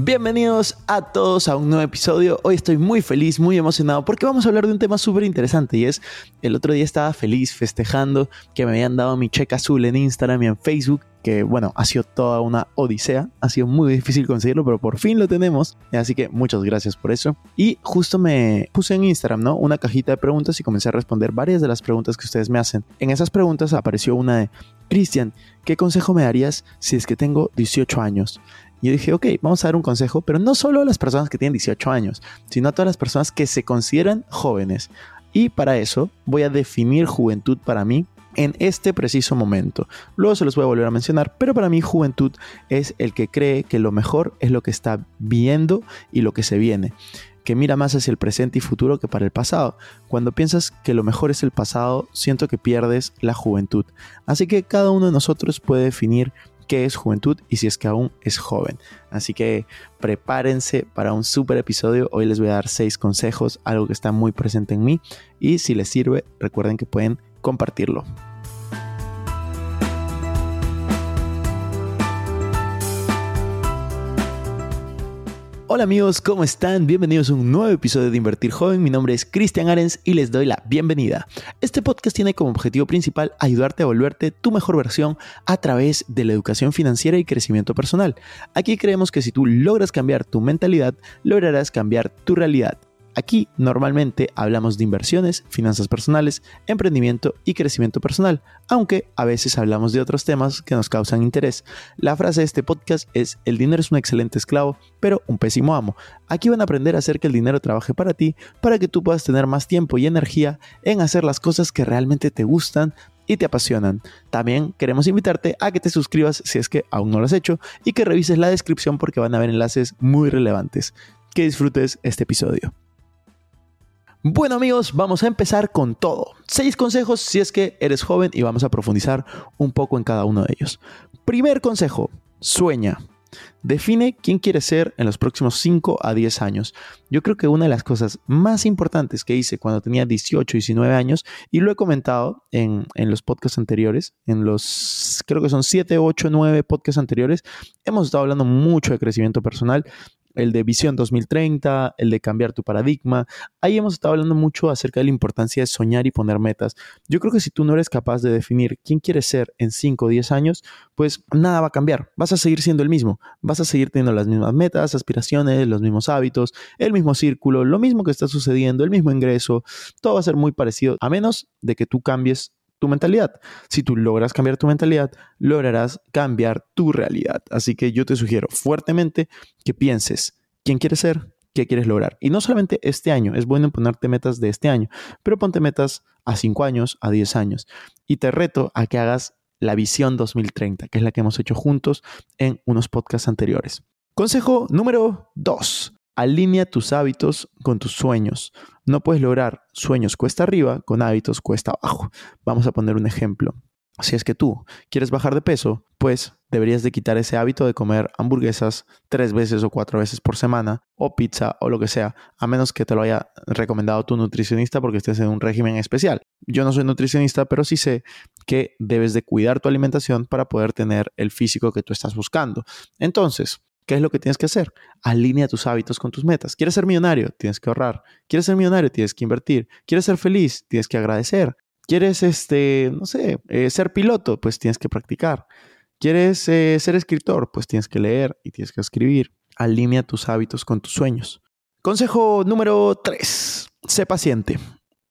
Bienvenidos a todos a un nuevo episodio. Hoy estoy muy feliz, muy emocionado porque vamos a hablar de un tema súper interesante y es el otro día estaba feliz festejando que me habían dado mi cheque azul en Instagram y en Facebook que bueno, ha sido toda una odisea, ha sido muy difícil conseguirlo, pero por fin lo tenemos, así que muchas gracias por eso. Y justo me puse en Instagram, ¿no? Una cajita de preguntas y comencé a responder varias de las preguntas que ustedes me hacen. En esas preguntas apareció una de, Cristian, ¿qué consejo me darías si es que tengo 18 años? Y yo dije, ok, vamos a dar un consejo, pero no solo a las personas que tienen 18 años, sino a todas las personas que se consideran jóvenes. Y para eso voy a definir juventud para mí en este preciso momento. Luego se los voy a volver a mencionar, pero para mí juventud es el que cree que lo mejor es lo que está viendo y lo que se viene que mira más hacia el presente y futuro que para el pasado. Cuando piensas que lo mejor es el pasado, siento que pierdes la juventud. Así que cada uno de nosotros puede definir qué es juventud y si es que aún es joven. Así que prepárense para un super episodio. Hoy les voy a dar seis consejos, algo que está muy presente en mí. Y si les sirve, recuerden que pueden compartirlo. Hola amigos, ¿cómo están? Bienvenidos a un nuevo episodio de Invertir Joven. Mi nombre es Cristian Arens y les doy la bienvenida. Este podcast tiene como objetivo principal ayudarte a volverte tu mejor versión a través de la educación financiera y crecimiento personal. Aquí creemos que si tú logras cambiar tu mentalidad, lograrás cambiar tu realidad. Aquí normalmente hablamos de inversiones, finanzas personales, emprendimiento y crecimiento personal, aunque a veces hablamos de otros temas que nos causan interés. La frase de este podcast es, el dinero es un excelente esclavo, pero un pésimo amo. Aquí van a aprender a hacer que el dinero trabaje para ti, para que tú puedas tener más tiempo y energía en hacer las cosas que realmente te gustan y te apasionan. También queremos invitarte a que te suscribas si es que aún no lo has hecho y que revises la descripción porque van a haber enlaces muy relevantes. Que disfrutes este episodio. Bueno amigos, vamos a empezar con todo. Seis consejos si es que eres joven y vamos a profundizar un poco en cada uno de ellos. Primer consejo, sueña. Define quién quieres ser en los próximos 5 a 10 años. Yo creo que una de las cosas más importantes que hice cuando tenía 18, 19 años, y lo he comentado en, en los podcasts anteriores, en los, creo que son 7, 8, 9 podcasts anteriores, hemos estado hablando mucho de crecimiento personal el de Visión 2030, el de cambiar tu paradigma. Ahí hemos estado hablando mucho acerca de la importancia de soñar y poner metas. Yo creo que si tú no eres capaz de definir quién quieres ser en 5 o 10 años, pues nada va a cambiar. Vas a seguir siendo el mismo. Vas a seguir teniendo las mismas metas, aspiraciones, los mismos hábitos, el mismo círculo, lo mismo que está sucediendo, el mismo ingreso. Todo va a ser muy parecido, a menos de que tú cambies tu mentalidad. Si tú logras cambiar tu mentalidad, lograrás cambiar tu realidad. Así que yo te sugiero fuertemente que pienses quién quieres ser, qué quieres lograr. Y no solamente este año, es bueno ponerte metas de este año, pero ponte metas a 5 años, a 10 años. Y te reto a que hagas la visión 2030, que es la que hemos hecho juntos en unos podcasts anteriores. Consejo número 2. Alinea tus hábitos con tus sueños. No puedes lograr sueños cuesta arriba con hábitos cuesta abajo. Vamos a poner un ejemplo. Si es que tú quieres bajar de peso, pues deberías de quitar ese hábito de comer hamburguesas tres veces o cuatro veces por semana o pizza o lo que sea, a menos que te lo haya recomendado tu nutricionista porque estés en un régimen especial. Yo no soy nutricionista, pero sí sé que debes de cuidar tu alimentación para poder tener el físico que tú estás buscando. Entonces, ¿Qué es lo que tienes que hacer? Alinea tus hábitos con tus metas. ¿Quieres ser millonario? Tienes que ahorrar. ¿Quieres ser millonario? Tienes que invertir. ¿Quieres ser feliz? Tienes que agradecer. ¿Quieres, este, no sé, eh, ser piloto? Pues tienes que practicar. ¿Quieres eh, ser escritor? Pues tienes que leer y tienes que escribir. Alinea tus hábitos con tus sueños. Consejo número 3. Sé paciente.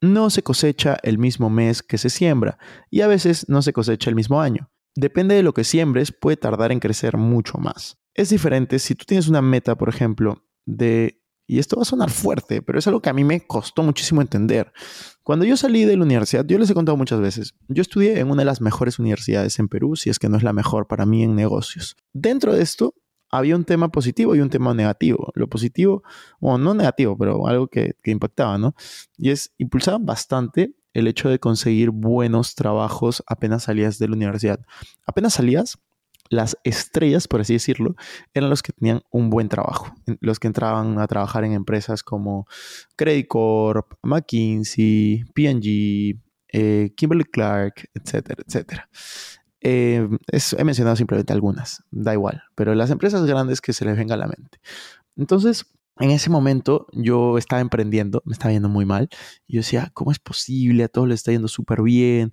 No se cosecha el mismo mes que se siembra y a veces no se cosecha el mismo año. Depende de lo que siembres, puede tardar en crecer mucho más. Es diferente si tú tienes una meta, por ejemplo, de Y esto va a sonar fuerte, pero es algo que a mí me costó muchísimo entender. Cuando yo salí de la universidad, yo les he contado muchas veces, yo estudié en una de las mejores universidades en Perú, si es que no es la mejor para mí en negocios. Dentro de esto, había un tema positivo y un tema negativo. Lo positivo, bueno, no negativo, pero algo que, que impactaba, ¿no? Y es, impulsaban bastante el hecho de conseguir buenos trabajos apenas salías de la universidad. Apenas salías, las estrellas, por así decirlo, eran los que tenían un buen trabajo, los que entraban a trabajar en empresas como Credit Corp, McKinsey, P&G, eh, Kimberly Clark, etcétera, etcétera. Eh, he mencionado simplemente algunas, da igual, pero las empresas grandes que se les venga a la mente. Entonces, en ese momento yo estaba emprendiendo, me estaba yendo muy mal. Y yo decía, ¿cómo es posible? A todos les está yendo súper bien.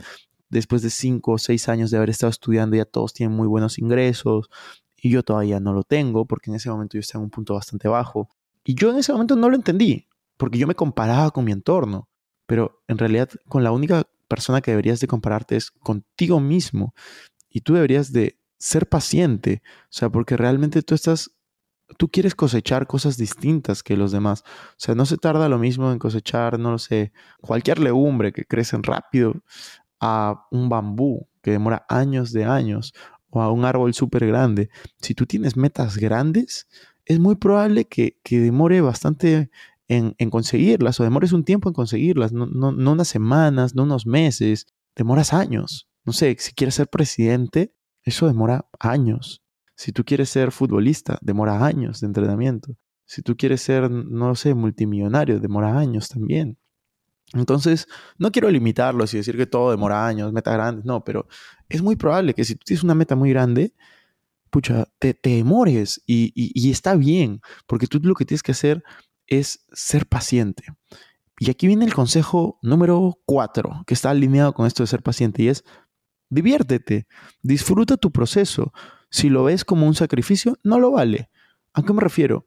Después de cinco o seis años de haber estado estudiando, ya todos tienen muy buenos ingresos. Y yo todavía no lo tengo, porque en ese momento yo estaba en un punto bastante bajo. Y yo en ese momento no lo entendí, porque yo me comparaba con mi entorno. Pero en realidad, con la única persona que deberías de compararte es contigo mismo. Y tú deberías de ser paciente. O sea, porque realmente tú estás tú quieres cosechar cosas distintas que los demás. O sea, no se tarda lo mismo en cosechar, no lo sé, cualquier legumbre que crece rápido a un bambú que demora años de años o a un árbol súper grande. Si tú tienes metas grandes, es muy probable que, demore bastante en, conseguirlas o demores un tiempo en conseguirlas, no, no, no unas semanas, no unos meses, demoras años. No sé, si quieres ser presidente, eso demora años. Si tú quieres ser futbolista, demora años de entrenamiento. Si tú quieres ser, no sé, multimillonario, demora años también. Entonces, no quiero limitarlos y decir que todo demora años, meta grandes, no, pero es muy probable que si tú tienes una meta muy grande, pucha, te, demores y, y está bien, porque tú lo que tienes que hacer es ser paciente. Y aquí viene el consejo número cuatro, que está alineado con esto de ser paciente, y es diviértete, disfruta tu proceso. Si lo ves como un sacrificio, no lo vale. ¿A qué me refiero?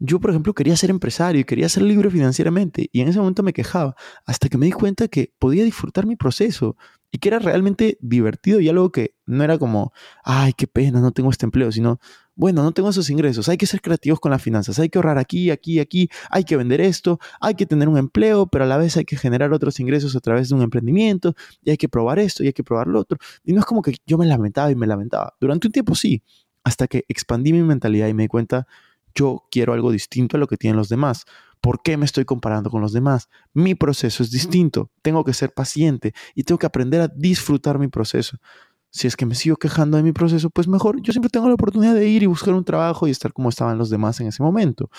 Yo, por ejemplo, quería ser empresario y quería ser libre financieramente y en ese momento me quejaba hasta que me di cuenta que podía disfrutar mi proceso y que era realmente divertido y algo que no era como, ay, qué pena, no tengo este empleo, sino, bueno, no tengo esos ingresos, hay que ser creativos con las finanzas, hay que ahorrar aquí, aquí, aquí, hay que vender esto, hay que tener un empleo, pero a la vez hay que generar otros ingresos a través de un emprendimiento y hay que probar esto y hay que probar lo otro. Y no es como que yo me lamentaba y me lamentaba. Durante un tiempo sí, hasta que expandí mi mentalidad y me di cuenta, yo quiero algo distinto a lo que tienen los demás. ¿Por qué me estoy comparando con los demás? Mi proceso es distinto. Tengo que ser paciente y tengo que aprender a disfrutar mi proceso. Si es que me sigo quejando de mi proceso, pues mejor yo siempre tengo la oportunidad de ir y buscar un trabajo y estar como estaban los demás en ese momento.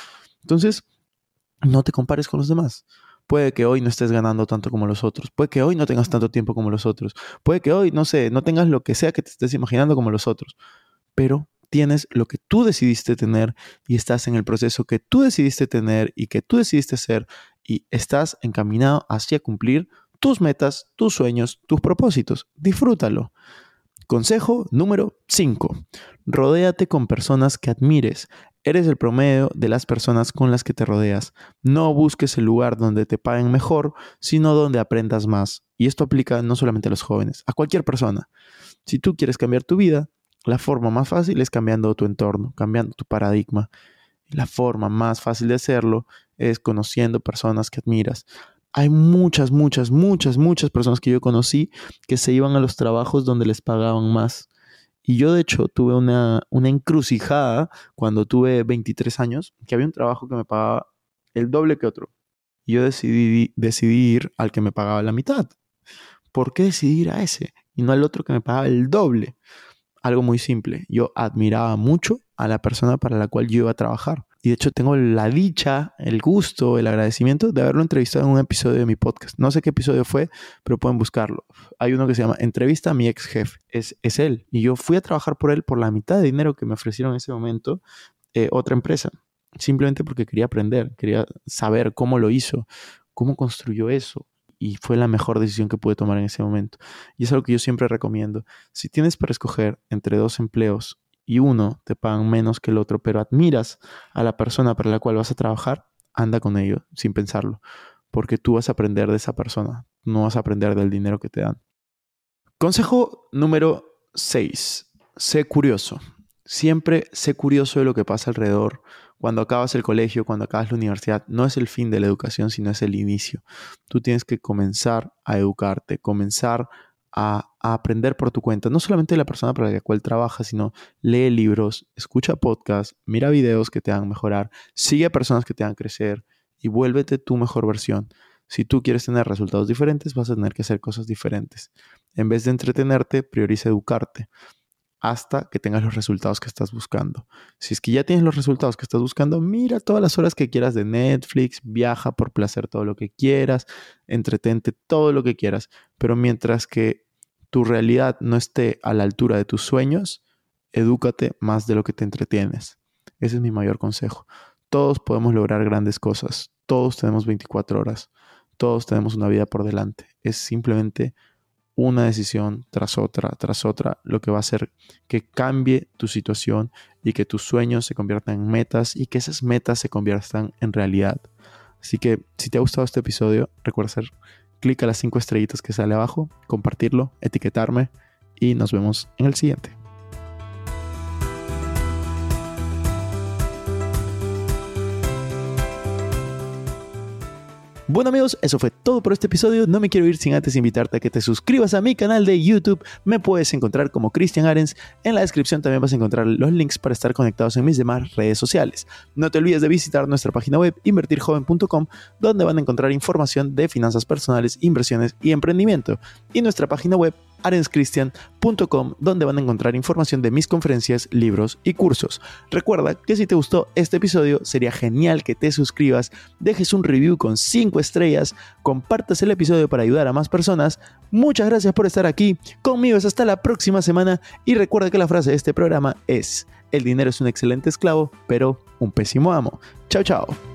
Entonces, no te compares con los demás. Puede que hoy no estés ganando tanto como los otros. Puede que hoy no tengas tanto tiempo como los otros. Puede que hoy, no sé, no tengas lo que sea que te estés imaginando como los otros. Pero tienes lo que tú decidiste tener y estás en el proceso que tú decidiste tener y que tú decidiste hacer y estás encaminado hacia cumplir tus metas, tus sueños, tus propósitos. Disfrútalo. Consejo número 5. Rodéate con personas que admires. Eres el promedio de las personas con las que te rodeas. No busques el lugar donde te paguen mejor, sino donde aprendas más. Y esto aplica no solamente a los jóvenes, a cualquier persona. Si tú quieres cambiar tu vida, la forma más fácil es cambiando tu entorno, cambiando tu paradigma. la forma más fácil de hacerlo es conociendo personas que admiras. Hay muchas, muchas, muchas, muchas personas que yo conocí que se iban a los trabajos donde les pagaban más. Y yo de hecho tuve una, una encrucijada cuando tuve 23 años, que había un trabajo que me pagaba el doble que otro. Y yo decidí, decidí ir al que me pagaba la mitad. ¿Por qué decidí ir a ese y no al otro que me pagaba el doble? Algo muy simple. Yo admiraba mucho a la persona para la cual yo iba a trabajar. Y de hecho tengo la dicha, el gusto, el agradecimiento de haberlo entrevistado en un episodio de mi podcast. No sé qué episodio fue, pero pueden buscarlo. Hay uno que se llama Entrevista a mi ex jefe. Es, es él. Y yo fui a trabajar por él por la mitad de dinero que me ofrecieron en ese momento eh, otra empresa. Simplemente porque quería aprender, quería saber cómo lo hizo, cómo construyó eso, y fue la mejor decisión que pude tomar en ese momento. Y es algo que yo siempre recomiendo. Si tienes para escoger entre dos empleos y uno te pagan menos que el otro, pero admiras a la persona para la cual vas a trabajar, anda con ello sin pensarlo, porque tú vas a aprender de esa persona, no vas a aprender del dinero que te dan. Consejo número 6. Sé curioso. Siempre sé curioso de lo que pasa alrededor. Cuando acabas el colegio, cuando acabas la universidad, no es el fin de la educación, sino es el inicio. Tú tienes que comenzar a educarte, comenzar a, aprender por tu cuenta, no solamente la persona para la cual trabajas, sino lee libros, escucha podcasts, mira videos que te hagan mejorar, sigue a personas que te hagan crecer y vuélvete tu mejor versión. Si tú quieres tener resultados diferentes, vas a tener que hacer cosas diferentes. En vez de entretenerte, prioriza educarte hasta que tengas los resultados que estás buscando. Si es que ya tienes los resultados que estás buscando, mira todas las horas que quieras de Netflix, viaja por placer todo lo que quieras, entretente todo lo que quieras, pero mientras que tu realidad no esté a la altura de tus sueños, edúcate más de lo que te entretienes. Ese es mi mayor consejo. Todos podemos lograr grandes cosas, todos tenemos 24 horas, todos tenemos una vida por delante. Es simplemente una decisión tras otra, tras otra, lo que va a hacer que cambie tu situación y que tus sueños se conviertan en metas y que esas metas se conviertan en realidad. Así que si te ha gustado este episodio, recuerda hacer clic a las cinco estrellitas que sale abajo, compartirlo, etiquetarme y nos vemos en el siguiente. Bueno amigos, eso fue todo por este episodio. No me quiero ir sin antes invitarte a que te suscribas a mi canal de YouTube. Me puedes encontrar como Cristian Arens. En la descripción también vas a encontrar los links para estar conectados en mis demás redes sociales. No te olvides de visitar nuestra página web invertirjoven.com donde van a encontrar información de finanzas personales, inversiones y emprendimiento. Y nuestra página web arenscristian.com donde van a encontrar información de mis conferencias, libros y cursos. Recuerda que si te gustó este episodio sería genial que te suscribas, dejes un review con 5 estrellas, compartas el episodio para ayudar a más personas. Muchas gracias por estar aquí, conmigo hasta la próxima semana y recuerda que la frase de este programa es, el dinero es un excelente esclavo, pero un pésimo amo. Chao, chao.